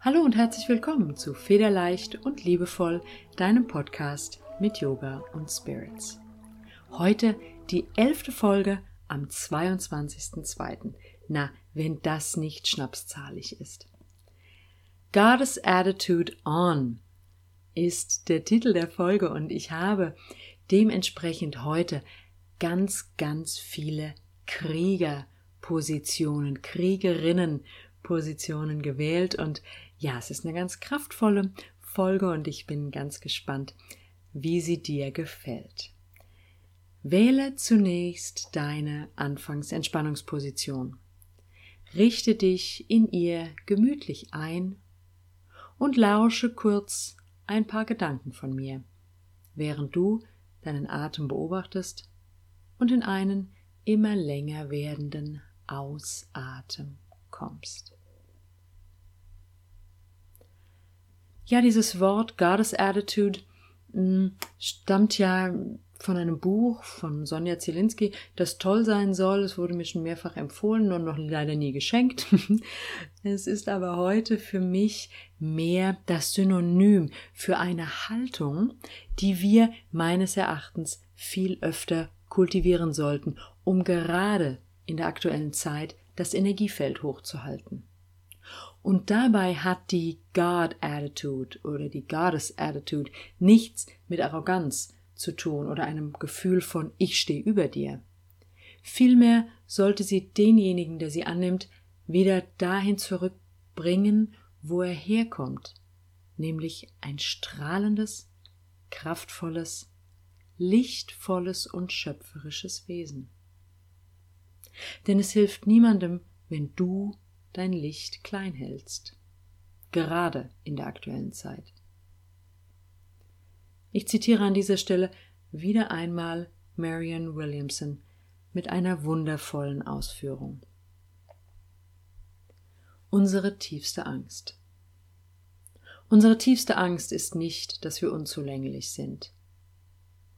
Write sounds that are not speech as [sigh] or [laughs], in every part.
Hallo und herzlich willkommen zu Federleicht und Liebevoll, deinem Podcast mit Yoga und Spirits. Heute die elfte Folge am 22.02. Na, wenn das nicht schnapszahlig ist. Goddess Attitude On ist der Titel der Folge und ich habe dementsprechend heute ganz, ganz viele Kriegerpositionen, Kriegerinnenpositionen gewählt und ja, es ist eine ganz kraftvolle Folge und ich bin ganz gespannt, wie sie dir gefällt. Wähle zunächst deine Anfangsentspannungsposition. Richte dich in ihr gemütlich ein und lausche kurz ein paar Gedanken von mir, während du deinen Atem beobachtest und in einen immer länger werdenden Ausatmen kommst. Ja, dieses Wort Goddess Attitude mm, stammt ja von einem Buch von Sonja Zielinski, das toll sein soll. Es wurde mir schon mehrfach empfohlen und noch leider nie geschenkt. [laughs] es ist aber heute für mich mehr das Synonym für eine Haltung, die wir meines Erachtens viel öfter kultivieren sollten, um gerade in der aktuellen Zeit das Energiefeld hochzuhalten. Und dabei hat die God Attitude oder die Goddess Attitude nichts mit Arroganz zu tun oder einem Gefühl von ich stehe über dir. Vielmehr sollte sie denjenigen, der sie annimmt, wieder dahin zurückbringen, wo er herkommt, nämlich ein strahlendes, kraftvolles, lichtvolles und schöpferisches Wesen. Denn es hilft niemandem, wenn du dein Licht klein hältst, gerade in der aktuellen Zeit. Ich zitiere an dieser Stelle wieder einmal Marion Williamson mit einer wundervollen Ausführung. Unsere tiefste Angst. Unsere tiefste Angst ist nicht, dass wir unzulänglich sind.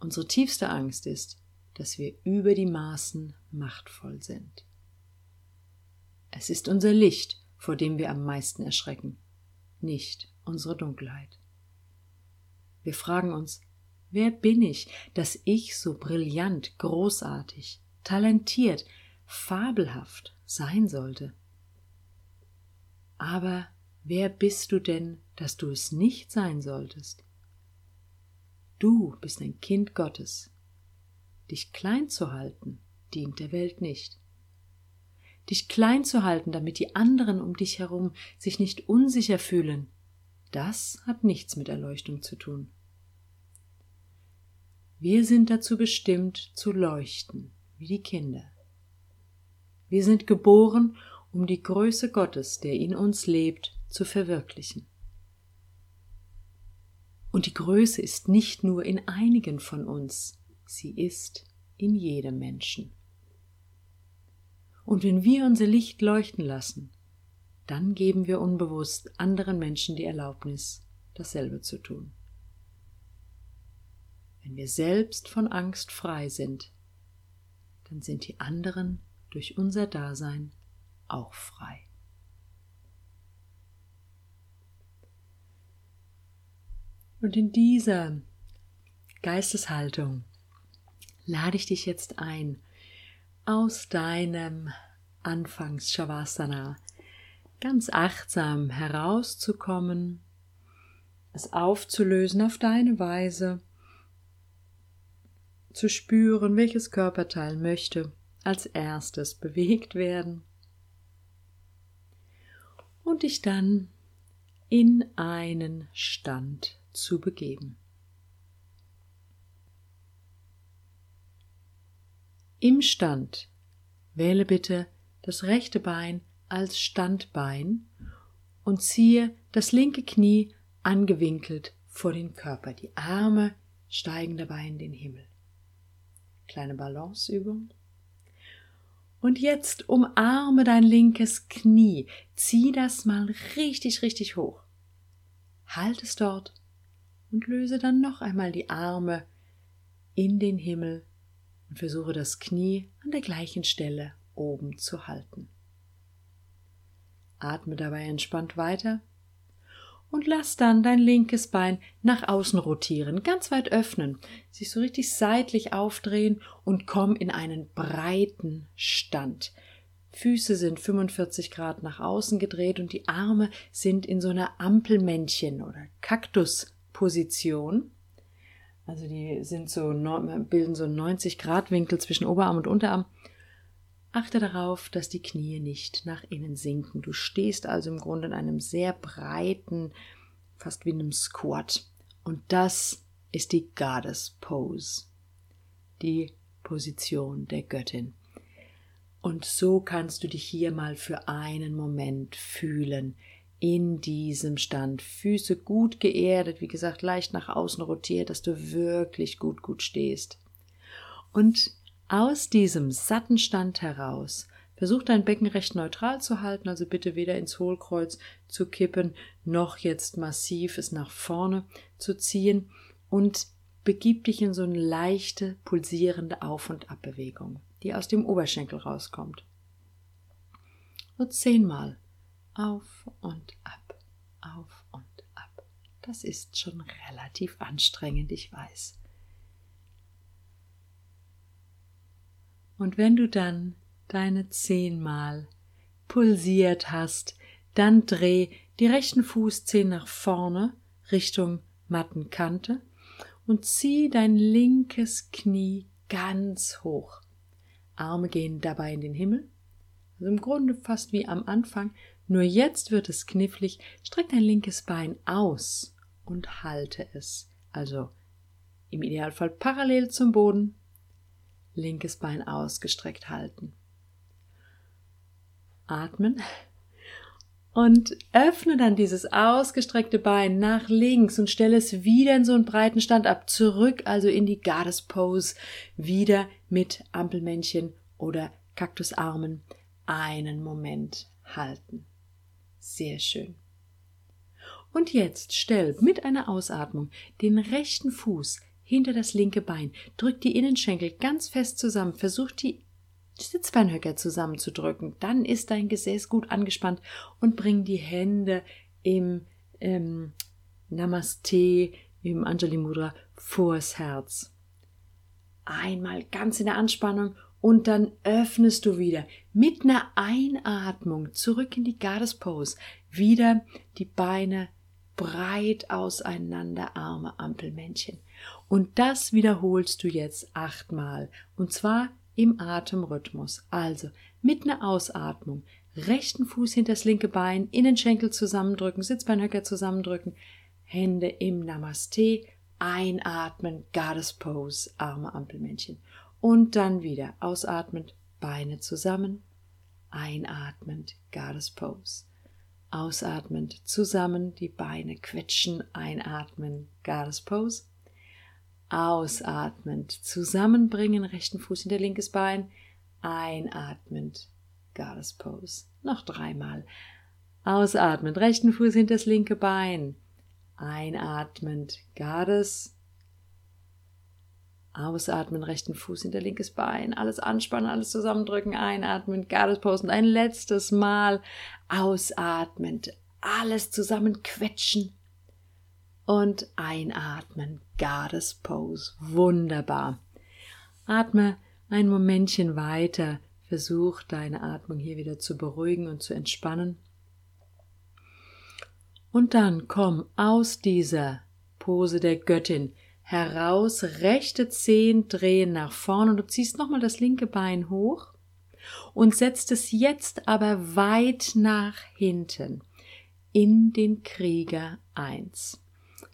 Unsere tiefste Angst ist, dass wir über die Maßen machtvoll sind. Es ist unser Licht, vor dem wir am meisten erschrecken, nicht unsere Dunkelheit. Wir fragen uns, wer bin ich, dass ich so brillant, großartig, talentiert, fabelhaft sein sollte? Aber wer bist du denn, dass du es nicht sein solltest? Du bist ein Kind Gottes. Dich klein zu halten, dient der Welt nicht dich klein zu halten, damit die anderen um dich herum sich nicht unsicher fühlen, das hat nichts mit Erleuchtung zu tun. Wir sind dazu bestimmt zu leuchten, wie die Kinder. Wir sind geboren, um die Größe Gottes, der in uns lebt, zu verwirklichen. Und die Größe ist nicht nur in einigen von uns, sie ist in jedem Menschen. Und wenn wir unser Licht leuchten lassen, dann geben wir unbewusst anderen Menschen die Erlaubnis, dasselbe zu tun. Wenn wir selbst von Angst frei sind, dann sind die anderen durch unser Dasein auch frei. Und in dieser Geisteshaltung lade ich dich jetzt ein, aus deinem Anfangs-Shavasana ganz achtsam herauszukommen, es aufzulösen auf deine Weise, zu spüren, welches Körperteil möchte als erstes bewegt werden und dich dann in einen Stand zu begeben. Im Stand wähle bitte das rechte Bein als Standbein und ziehe das linke Knie angewinkelt vor den Körper. Die Arme steigen dabei in den Himmel. Kleine Balanceübung. Und jetzt umarme dein linkes Knie. Zieh das mal richtig, richtig hoch. Halt es dort und löse dann noch einmal die Arme in den Himmel und versuche das Knie an der gleichen Stelle oben zu halten. Atme dabei entspannt weiter und lass dann dein linkes Bein nach außen rotieren, ganz weit öffnen, sich so richtig seitlich aufdrehen und komm in einen breiten Stand. Füße sind 45 Grad nach außen gedreht und die Arme sind in so einer Ampelmännchen oder Kaktusposition. Also die sind so, bilden so einen 90 Grad Winkel zwischen Oberarm und Unterarm. Achte darauf, dass die Knie nicht nach innen sinken. Du stehst also im Grunde in einem sehr breiten, fast wie einem Squat. Und das ist die Goddess Pose. Die Position der Göttin. Und so kannst du dich hier mal für einen Moment fühlen in diesem Stand. Füße gut geerdet, wie gesagt, leicht nach außen rotiert, dass du wirklich gut, gut stehst. Und aus diesem satten Stand heraus versuch dein Becken recht neutral zu halten, also bitte weder ins Hohlkreuz zu kippen, noch jetzt massiv es nach vorne zu ziehen und begib dich in so eine leichte, pulsierende Auf- und Abbewegung die aus dem Oberschenkel rauskommt. So zehnmal auf und ab, auf und ab. Das ist schon relativ anstrengend, ich weiß. Und wenn du dann deine zehnmal pulsiert hast, dann dreh die rechten Fußzehen nach vorne Richtung Mattenkante und zieh dein linkes Knie ganz hoch. Arme gehen dabei in den Himmel. Also im Grunde fast wie am Anfang, nur jetzt wird es knifflig. Streck dein linkes Bein aus und halte es. Also im Idealfall parallel zum Boden. Linkes Bein ausgestreckt halten. Atmen und öffne dann dieses ausgestreckte Bein nach links und stelle es wieder in so einen breiten Stand ab, zurück also in die Goddess Pose, wieder mit Ampelmännchen oder Kaktusarmen einen Moment halten. Sehr schön. Und jetzt stell mit einer Ausatmung den rechten Fuß hinter das linke Bein, drück die Innenschenkel ganz fest zusammen, versuch die Sitzbeinhöcker zusammenzudrücken. Dann ist dein Gesäß gut angespannt und bring die Hände im ähm, Namaste, im Anjali Mudra vors Herz. Einmal ganz in der Anspannung und dann öffnest du wieder mit einer Einatmung zurück in die Goddess Pose. Wieder die Beine breit auseinander, Arme, Ampelmännchen. Und das wiederholst du jetzt achtmal. Und zwar im Atemrhythmus. Also mit einer Ausatmung rechten Fuß hinter das linke Bein, Innenschenkel zusammendrücken, Sitzbeinhöcker zusammendrücken, Hände im Namaste, einatmen, Goddess Pose, Arme Ampelmännchen. Und dann wieder ausatmend, Beine zusammen, einatmend, Goddess Pose. Ausatmend zusammen, die Beine quetschen, einatmen, Goddess Pose. Ausatmend zusammenbringen, rechten Fuß hinter linkes Bein. Einatmend, Goddess Pose. Noch dreimal. Ausatmend, rechten Fuß hinter das linke Bein. Einatmend, Goddess. Ausatmen, rechten Fuß hinter linkes Bein. Alles anspannen, alles zusammendrücken. Einatmen, Pose. Und ein letztes Mal ausatmend, alles zusammenquetschen und einatmen. Goddess Pose. Wunderbar. Atme ein Momentchen weiter. Versuch deine Atmung hier wieder zu beruhigen und zu entspannen. Und dann komm aus dieser Pose der Göttin heraus, rechte Zehen drehen nach vorne und du ziehst nochmal das linke Bein hoch und setzt es jetzt aber weit nach hinten in den Krieger 1.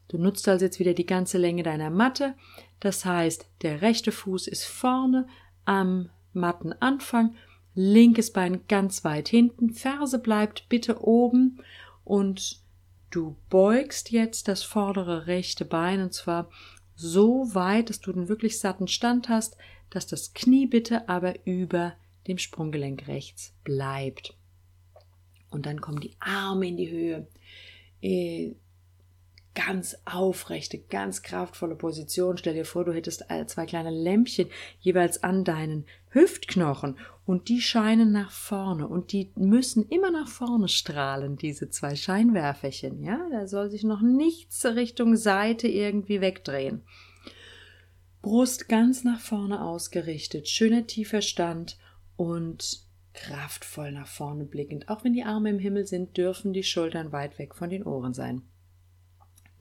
Du nutzt also jetzt wieder die ganze Länge deiner Matte. Das heißt, der rechte Fuß ist vorne am Mattenanfang, linkes Bein ganz weit hinten, Ferse bleibt bitte oben und du beugst jetzt das vordere rechte Bein und zwar so weit, dass du einen wirklich satten Stand hast, dass das Knie bitte aber über dem Sprunggelenk rechts bleibt. Und dann kommen die Arme in die Höhe. Äh, ganz aufrechte, ganz kraftvolle Position. Stell dir vor, du hättest zwei kleine Lämpchen jeweils an deinen Hüftknochen und die scheinen nach vorne und die müssen immer nach vorne strahlen, diese zwei Scheinwerferchen. Ja, da soll sich noch nichts Richtung Seite irgendwie wegdrehen. Brust ganz nach vorne ausgerichtet, schöner tiefer Stand und kraftvoll nach vorne blickend. Auch wenn die Arme im Himmel sind, dürfen die Schultern weit weg von den Ohren sein.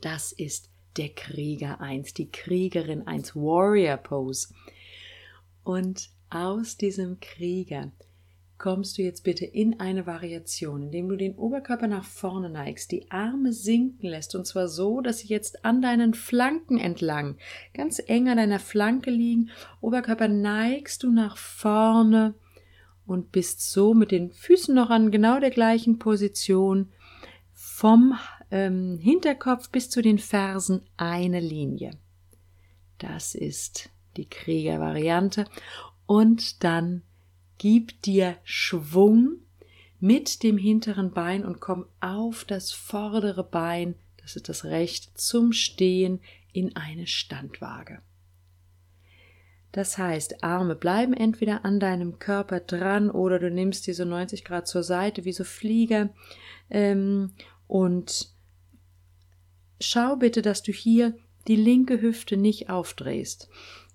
Das ist der Krieger 1, die Kriegerin 1, Warrior Pose. Und aus diesem Krieger kommst du jetzt bitte in eine Variation, indem du den Oberkörper nach vorne neigst, die Arme sinken lässt, und zwar so, dass sie jetzt an deinen Flanken entlang, ganz eng an deiner Flanke liegen. Oberkörper neigst du nach vorne und bist so mit den Füßen noch an genau der gleichen Position vom ähm, Hinterkopf bis zu den Fersen eine Linie. Das ist die Kriegervariante. Und dann gib dir Schwung mit dem hinteren Bein und komm auf das vordere Bein, das ist das rechte, zum Stehen in eine Standwaage. Das heißt, Arme bleiben entweder an deinem Körper dran oder du nimmst diese 90 Grad zur Seite wie so Flieger ähm, und schau bitte, dass du hier die linke Hüfte nicht aufdrehst.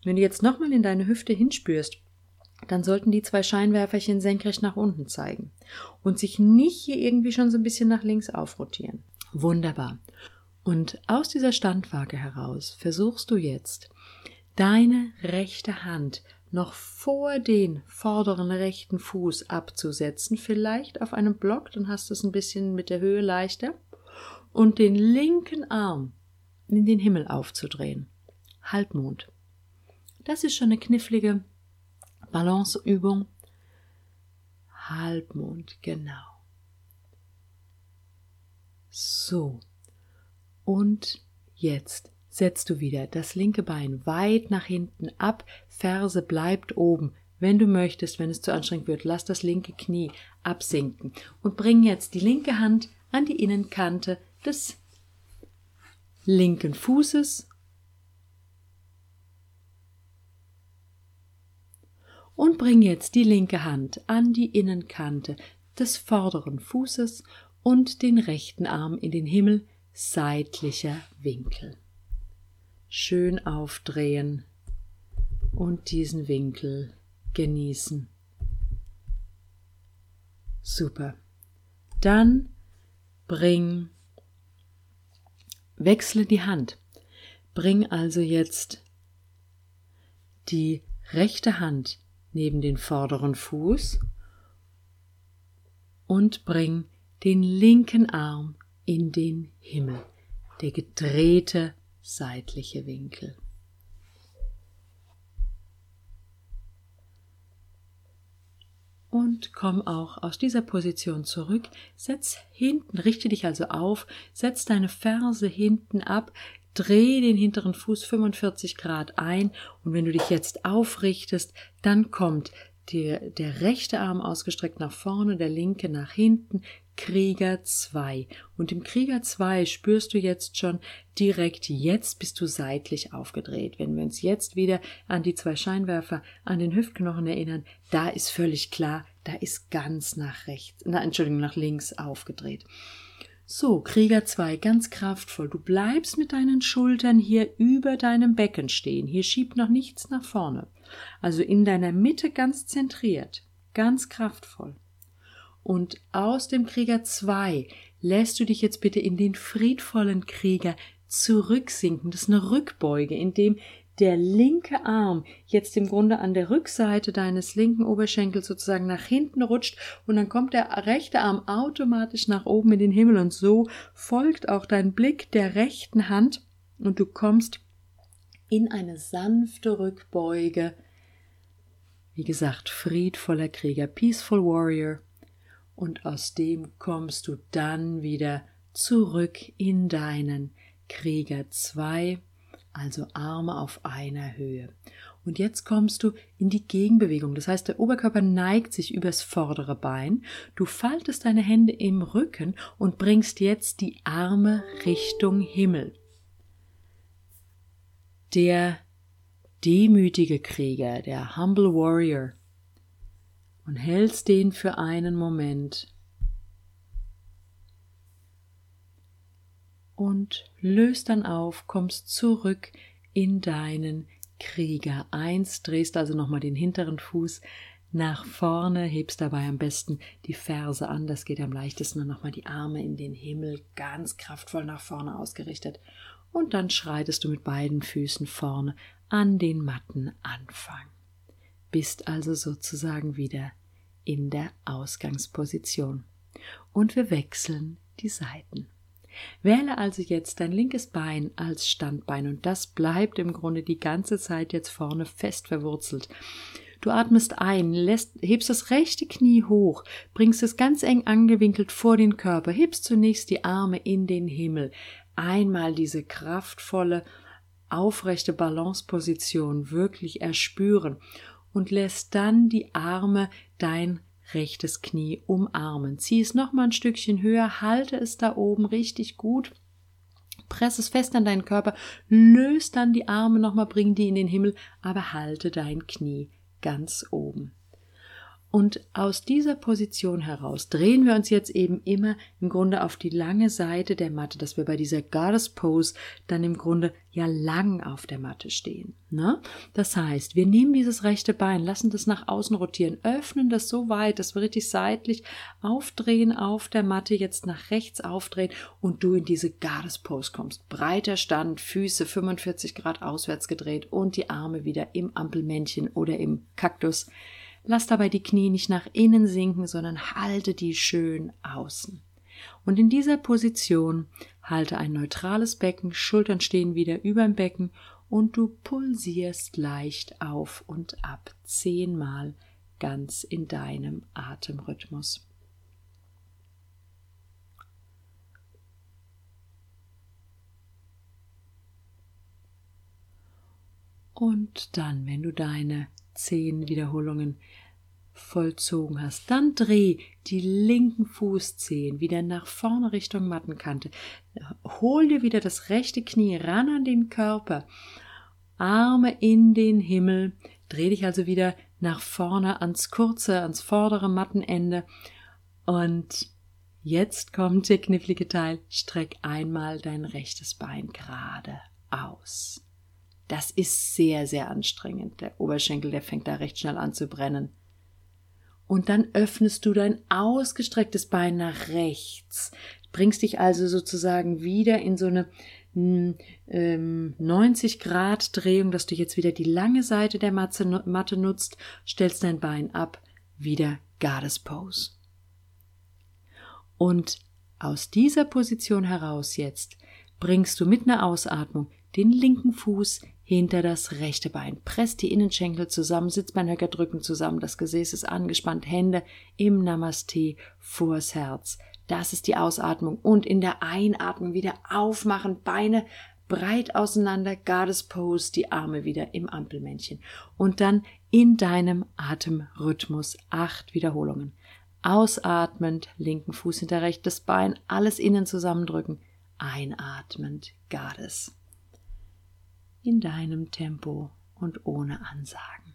Wenn du jetzt nochmal in deine Hüfte hinspürst, dann sollten die zwei Scheinwerferchen senkrecht nach unten zeigen und sich nicht hier irgendwie schon so ein bisschen nach links aufrotieren. Wunderbar. Und aus dieser Standwaage heraus versuchst du jetzt, deine rechte Hand noch vor den vorderen rechten Fuß abzusetzen, vielleicht auf einem Block, dann hast du es ein bisschen mit der Höhe leichter und den linken Arm in den Himmel aufzudrehen. Halbmond. Das ist schon eine knifflige Balanceübung. Halbmond, genau. So. Und jetzt setzt du wieder das linke Bein weit nach hinten ab, Ferse bleibt oben. Wenn du möchtest, wenn es zu anstrengend wird, lass das linke Knie absinken und bring jetzt die linke Hand an die Innenkante des linken Fußes und bring jetzt die linke Hand an die Innenkante des vorderen Fußes und den rechten Arm in den Himmel, seitlicher Winkel. Schön aufdrehen und diesen Winkel genießen. Super. Dann bring Wechsle die Hand. Bring also jetzt die rechte Hand neben den vorderen Fuß und bring den linken Arm in den Himmel, der gedrehte seitliche Winkel. und komm auch aus dieser Position zurück. Setz hinten, richte dich also auf, setz deine Ferse hinten ab, dreh den hinteren Fuß 45 Grad ein und wenn du dich jetzt aufrichtest, dann kommt der, der rechte Arm ausgestreckt nach vorne, der linke nach hinten, Krieger 2. Und im Krieger 2 spürst du jetzt schon direkt, jetzt bist du seitlich aufgedreht. Wenn wir uns jetzt wieder an die zwei Scheinwerfer an den Hüftknochen erinnern, da ist völlig klar, da ist ganz nach rechts, na, Entschuldigung, nach links aufgedreht. So, Krieger 2, ganz kraftvoll. Du bleibst mit deinen Schultern hier über deinem Becken stehen. Hier schiebt noch nichts nach vorne. Also in deiner Mitte ganz zentriert, ganz kraftvoll. Und aus dem Krieger 2 lässt du dich jetzt bitte in den friedvollen Krieger zurücksinken. Das ist eine Rückbeuge, in dem der linke Arm jetzt im Grunde an der Rückseite deines linken Oberschenkels sozusagen nach hinten rutscht und dann kommt der rechte Arm automatisch nach oben in den Himmel und so folgt auch dein Blick der rechten Hand und du kommst in eine sanfte Rückbeuge. Wie gesagt, friedvoller Krieger, peaceful warrior und aus dem kommst du dann wieder zurück in deinen Krieger 2, also Arme auf einer Höhe. Und jetzt kommst du in die Gegenbewegung. Das heißt, der Oberkörper neigt sich übers vordere Bein. Du faltest deine Hände im Rücken und bringst jetzt die Arme Richtung Himmel. Der demütige Krieger, der Humble Warrior, und hältst den für einen Moment und löst dann auf, kommst zurück in deinen Krieger 1, drehst also nochmal den hinteren Fuß nach vorne, hebst dabei am besten die Ferse an, das geht am leichtesten und nochmal die Arme in den Himmel ganz kraftvoll nach vorne ausgerichtet und dann schreitest du mit beiden Füßen vorne an den Mattenanfang. Bist also sozusagen wieder in der Ausgangsposition. Und wir wechseln die Seiten. Wähle also jetzt dein linkes Bein als Standbein und das bleibt im Grunde die ganze Zeit jetzt vorne fest verwurzelt. Du atmest ein, lässt, hebst das rechte Knie hoch, bringst es ganz eng angewinkelt vor den Körper, hebst zunächst die Arme in den Himmel. Einmal diese kraftvolle, aufrechte Balanceposition wirklich erspüren und lässt dann die Arme dein rechtes Knie umarmen. Zieh es noch mal ein Stückchen höher, halte es da oben richtig gut. Press es fest an deinen Körper, löst dann die Arme nochmal, bring die in den Himmel, aber halte dein Knie ganz oben. Und aus dieser Position heraus drehen wir uns jetzt eben immer im Grunde auf die lange Seite der Matte, dass wir bei dieser Goddess Pose dann im Grunde ja lang auf der Matte stehen. Ne? Das heißt, wir nehmen dieses rechte Bein, lassen das nach außen rotieren, öffnen das so weit, dass wir richtig seitlich aufdrehen auf der Matte, jetzt nach rechts aufdrehen und du in diese Goddess Pose kommst. Breiter Stand, Füße 45 Grad auswärts gedreht und die Arme wieder im Ampelmännchen oder im Kaktus Lass dabei die Knie nicht nach innen sinken, sondern halte die schön außen. Und in dieser Position halte ein neutrales Becken, Schultern stehen wieder über dem Becken und du pulsierst leicht auf und ab zehnmal ganz in deinem Atemrhythmus. Und dann, wenn du deine zehn Wiederholungen vollzogen hast, dann dreh die linken Fußzehen wieder nach vorne Richtung Mattenkante. Hol dir wieder das rechte Knie ran an den Körper. Arme in den Himmel. Dreh dich also wieder nach vorne ans kurze, ans vordere Mattenende. Und jetzt kommt der knifflige Teil. Streck einmal dein rechtes Bein gerade aus. Das ist sehr, sehr anstrengend. Der Oberschenkel, der fängt da recht schnell an zu brennen. Und dann öffnest du dein ausgestrecktes Bein nach rechts, bringst dich also sozusagen wieder in so eine ähm, 90 Grad Drehung, dass du jetzt wieder die lange Seite der Matte nutzt, stellst dein Bein ab, wieder Goddess Pose. Und aus dieser Position heraus jetzt bringst du mit einer Ausatmung den linken Fuß hinter das rechte Bein. Presst die Innenschenkel zusammen, Sitzbeinhöcker drücken zusammen, das Gesäß ist angespannt, Hände im Namaste vors Herz. Das ist die Ausatmung und in der Einatmung wieder aufmachen, Beine breit auseinander, Goddess Pose, die Arme wieder im Ampelmännchen und dann in deinem Atemrhythmus acht Wiederholungen. Ausatmend, linken Fuß hinter rechtes Bein, alles innen zusammendrücken, einatmend, Goddess in deinem Tempo und ohne Ansagen.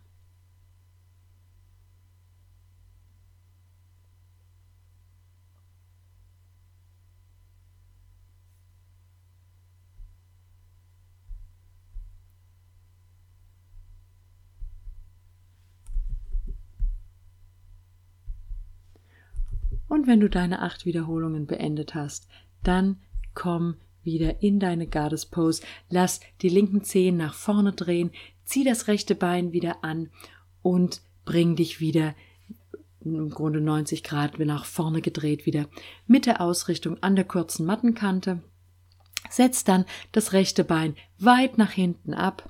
Und wenn du deine acht Wiederholungen beendet hast, dann komm wieder in deine Goddess Pose. Lass die linken Zehen nach vorne drehen, zieh das rechte Bein wieder an und bring dich wieder im Grunde 90 Grad nach vorne gedreht wieder mit der Ausrichtung an der kurzen Mattenkante. Setz dann das rechte Bein weit nach hinten ab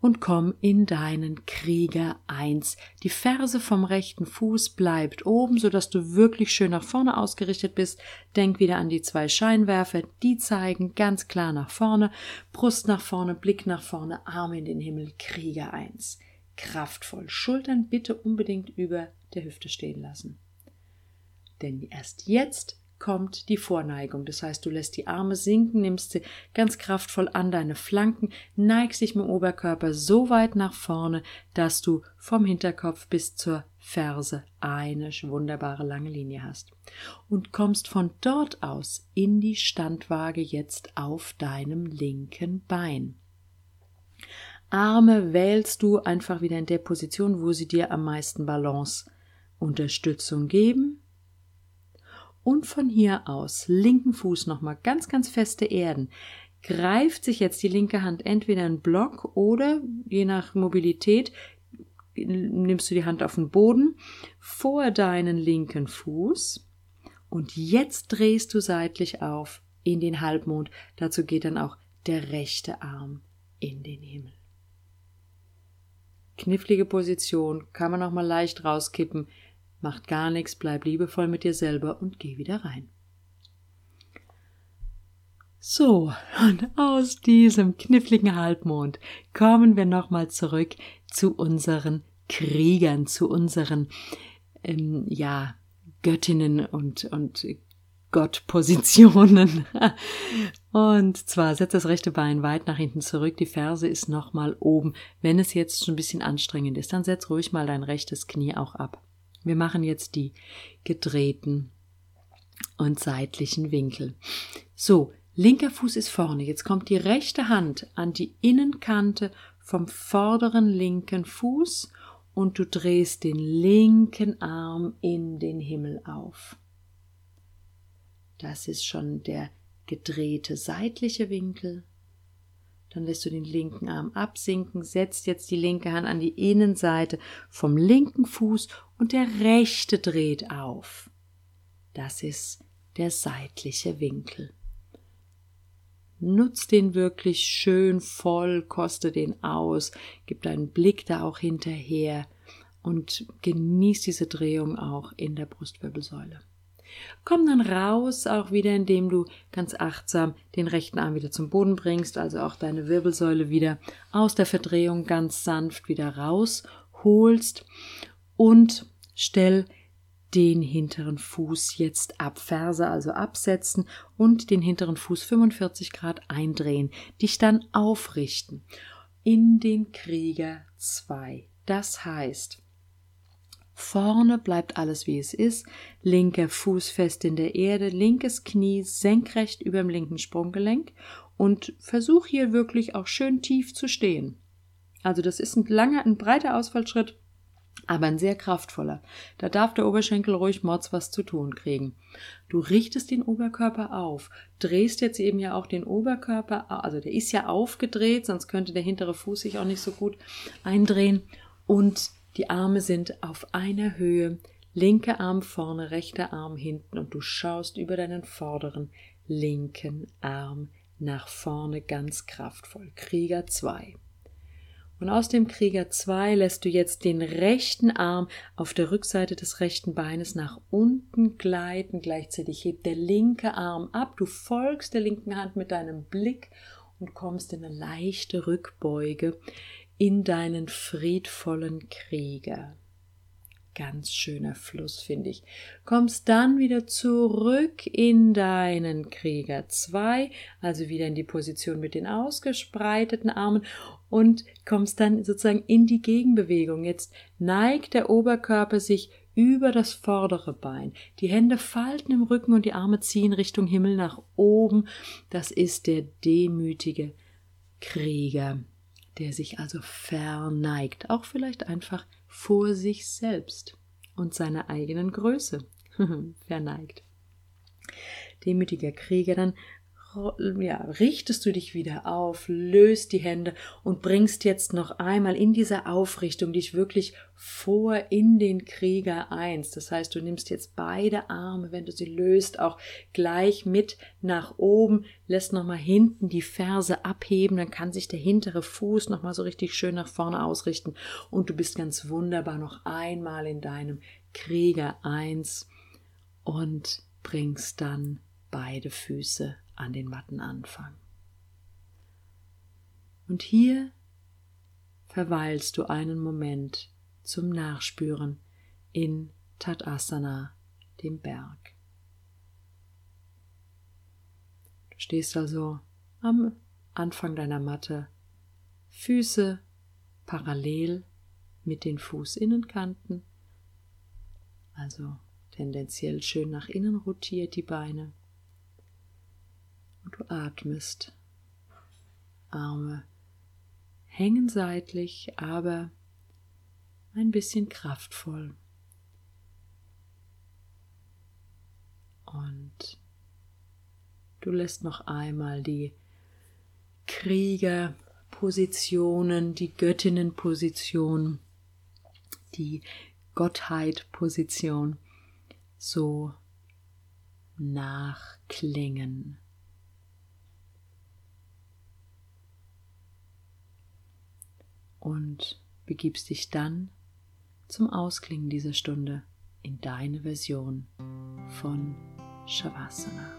und komm in deinen Krieger 1. Die Ferse vom rechten Fuß bleibt oben, sodass du wirklich schön nach vorne ausgerichtet bist. Denk wieder an die zwei Scheinwerfer, die zeigen ganz klar nach vorne, Brust nach vorne, Blick nach vorne, Arme in den Himmel, Krieger 1. kraftvoll. Schultern bitte unbedingt über der Hüfte stehen lassen. Denn erst jetzt kommt die Vorneigung. Das heißt, du lässt die Arme sinken, nimmst sie ganz kraftvoll an deine Flanken, neigst dich mit dem Oberkörper so weit nach vorne, dass du vom Hinterkopf bis zur Ferse eine wunderbare lange Linie hast. Und kommst von dort aus in die Standwaage jetzt auf deinem linken Bein. Arme wählst du einfach wieder in der Position, wo sie dir am meisten Balance Unterstützung geben und von hier aus linken Fuß nochmal ganz, ganz feste erden. Greift sich jetzt die linke Hand entweder in Block oder je nach Mobilität nimmst du die Hand auf den Boden vor deinen linken Fuß und jetzt drehst du seitlich auf in den Halbmond. Dazu geht dann auch der rechte Arm in den Himmel. Knifflige Position, kann man auch mal leicht rauskippen. Macht gar nichts, bleib liebevoll mit dir selber und geh wieder rein. So, und aus diesem kniffligen Halbmond kommen wir nochmal zurück zu unseren Kriegern, zu unseren, ähm, ja, Göttinnen und, und Gottpositionen. [laughs] und zwar setzt das rechte Bein weit nach hinten zurück, die Ferse ist nochmal oben. Wenn es jetzt schon ein bisschen anstrengend ist, dann setz ruhig mal dein rechtes Knie auch ab. Wir machen jetzt die gedrehten und seitlichen Winkel. So, linker Fuß ist vorne. Jetzt kommt die rechte Hand an die Innenkante vom vorderen linken Fuß und du drehst den linken Arm in den Himmel auf. Das ist schon der gedrehte seitliche Winkel. Dann lässt du den linken Arm absinken, setzt jetzt die linke Hand an die Innenseite vom linken Fuß und der rechte dreht auf. Das ist der seitliche Winkel. Nutz den wirklich schön voll, koste den aus, gib deinen Blick da auch hinterher und genieß diese Drehung auch in der Brustwirbelsäule. Komm dann raus, auch wieder, indem du ganz achtsam den rechten Arm wieder zum Boden bringst, also auch deine Wirbelsäule wieder aus der Verdrehung ganz sanft wieder rausholst und stell den hinteren Fuß jetzt ab, Ferse also absetzen und den hinteren Fuß 45 Grad eindrehen, dich dann aufrichten in den Krieger 2. Das heißt, Vorne bleibt alles wie es ist, linker Fuß fest in der Erde, linkes Knie senkrecht über dem linken Sprunggelenk und versuch hier wirklich auch schön tief zu stehen. Also das ist ein langer, ein breiter Ausfallschritt, aber ein sehr kraftvoller. Da darf der Oberschenkel ruhig mords was zu tun kriegen. Du richtest den Oberkörper auf, drehst jetzt eben ja auch den Oberkörper, also der ist ja aufgedreht, sonst könnte der hintere Fuß sich auch nicht so gut eindrehen und die Arme sind auf einer Höhe, linker Arm vorne, rechter Arm hinten und du schaust über deinen vorderen linken Arm nach vorne ganz kraftvoll. Krieger 2. Und aus dem Krieger 2 lässt du jetzt den rechten Arm auf der Rückseite des rechten Beines nach unten gleiten. Gleichzeitig hebt der linke Arm ab. Du folgst der linken Hand mit deinem Blick und kommst in eine leichte Rückbeuge in deinen friedvollen Krieger. Ganz schöner Fluss, finde ich. Kommst dann wieder zurück in deinen Krieger 2, also wieder in die Position mit den ausgespreiteten Armen und kommst dann sozusagen in die Gegenbewegung. Jetzt neigt der Oberkörper sich über das vordere Bein. Die Hände falten im Rücken und die Arme ziehen Richtung Himmel nach oben. Das ist der demütige Krieger der sich also verneigt, auch vielleicht einfach vor sich selbst und seiner eigenen Größe [laughs] verneigt. Demütiger Krieger dann ja, richtest du dich wieder auf, löst die Hände und bringst jetzt noch einmal in dieser Aufrichtung dich wirklich vor in den Krieger eins. Das heißt, du nimmst jetzt beide Arme, wenn du sie löst, auch gleich mit nach oben, lässt nochmal hinten die Ferse abheben, dann kann sich der hintere Fuß nochmal so richtig schön nach vorne ausrichten und du bist ganz wunderbar noch einmal in deinem Krieger eins und bringst dann beide Füße an den Mattenanfang. Und hier verweilst du einen Moment zum Nachspüren in Tadasana, dem Berg. Du stehst also am Anfang deiner Matte, Füße parallel mit den Fußinnenkanten, also tendenziell schön nach innen rotiert die Beine. Und du atmest. Arme hängen seitlich, aber ein bisschen kraftvoll. Und du lässt noch einmal die Kriegerpositionen, die Göttinnenposition, die Gottheit-Position so nachklingen. Und begibst dich dann zum Ausklingen dieser Stunde in deine Version von Shavasana.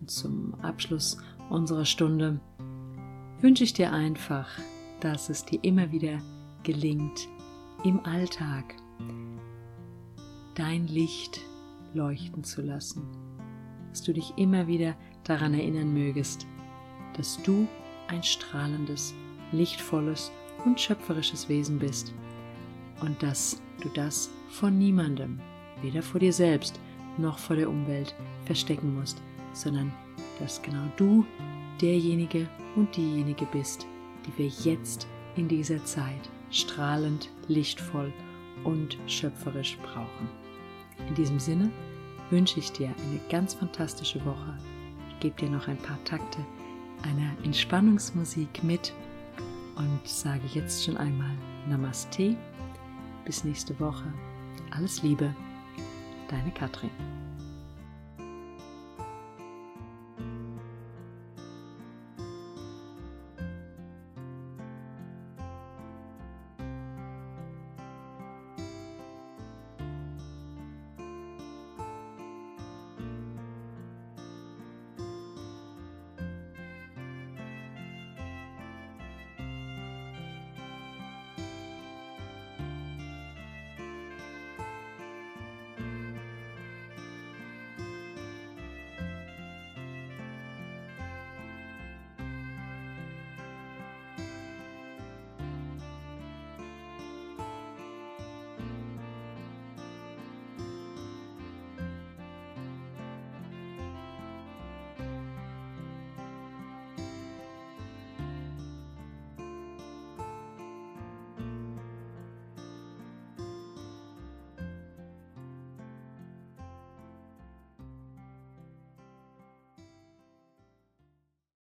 Und zum Abschluss unserer Stunde wünsche ich dir einfach, dass es dir immer wieder gelingt, im Alltag dein Licht leuchten zu lassen, dass du dich immer wieder daran erinnern mögest, dass du ein strahlendes, lichtvolles und schöpferisches Wesen bist und dass du das vor niemandem, weder vor dir selbst noch vor der Umwelt, verstecken musst, sondern dass genau du derjenige und diejenige bist, die wir jetzt in dieser Zeit strahlend, lichtvoll und schöpferisch brauchen. In diesem Sinne wünsche ich dir eine ganz fantastische Woche. Ich gebe dir noch ein paar Takte einer Entspannungsmusik mit und sage jetzt schon einmal Namaste. Bis nächste Woche. Alles Liebe, deine Katrin.